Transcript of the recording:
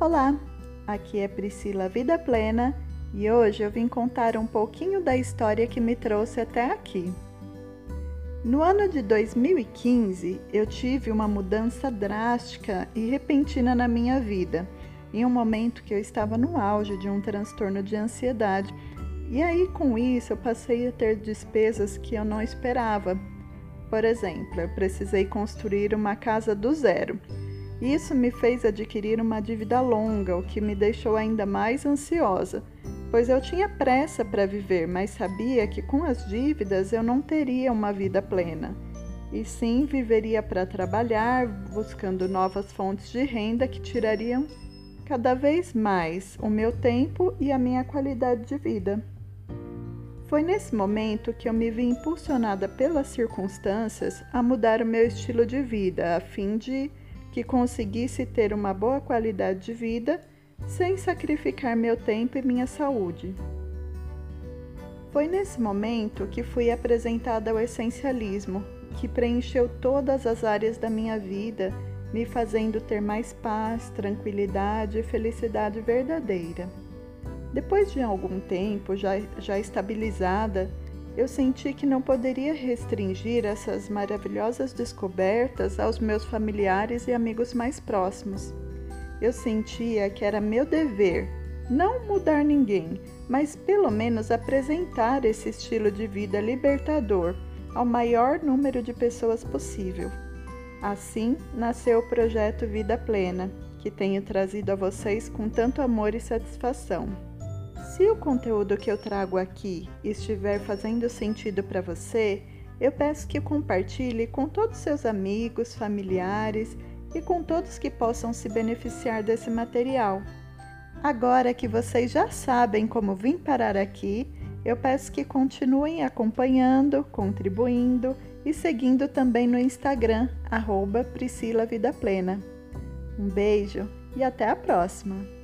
Olá, aqui é Priscila Vida Plena e hoje eu vim contar um pouquinho da história que me trouxe até aqui. No ano de 2015, eu tive uma mudança drástica e repentina na minha vida, em um momento que eu estava no auge de um transtorno de ansiedade. E aí, com isso, eu passei a ter despesas que eu não esperava. Por exemplo, eu precisei construir uma casa do zero isso me fez adquirir uma dívida longa, o que me deixou ainda mais ansiosa, pois eu tinha pressa para viver, mas sabia que com as dívidas eu não teria uma vida plena. E sim viveria para trabalhar, buscando novas fontes de renda que tirariam cada vez mais o meu tempo e a minha qualidade de vida. Foi nesse momento que eu me vi impulsionada pelas circunstâncias a mudar o meu estilo de vida, a fim de que conseguisse ter uma boa qualidade de vida sem sacrificar meu tempo e minha saúde. Foi nesse momento que fui apresentada ao essencialismo, que preencheu todas as áreas da minha vida, me fazendo ter mais paz, tranquilidade e felicidade verdadeira. Depois de algum tempo já, já estabilizada, eu senti que não poderia restringir essas maravilhosas descobertas aos meus familiares e amigos mais próximos. Eu sentia que era meu dever não mudar ninguém, mas pelo menos apresentar esse estilo de vida libertador ao maior número de pessoas possível. Assim nasceu o projeto Vida Plena, que tenho trazido a vocês com tanto amor e satisfação. Se o conteúdo que eu trago aqui estiver fazendo sentido para você, eu peço que compartilhe com todos seus amigos, familiares e com todos que possam se beneficiar desse material. Agora que vocês já sabem como vim parar aqui, eu peço que continuem acompanhando, contribuindo e seguindo também no Instagram, arroba Priscila Vida Plena. Um beijo e até a próxima!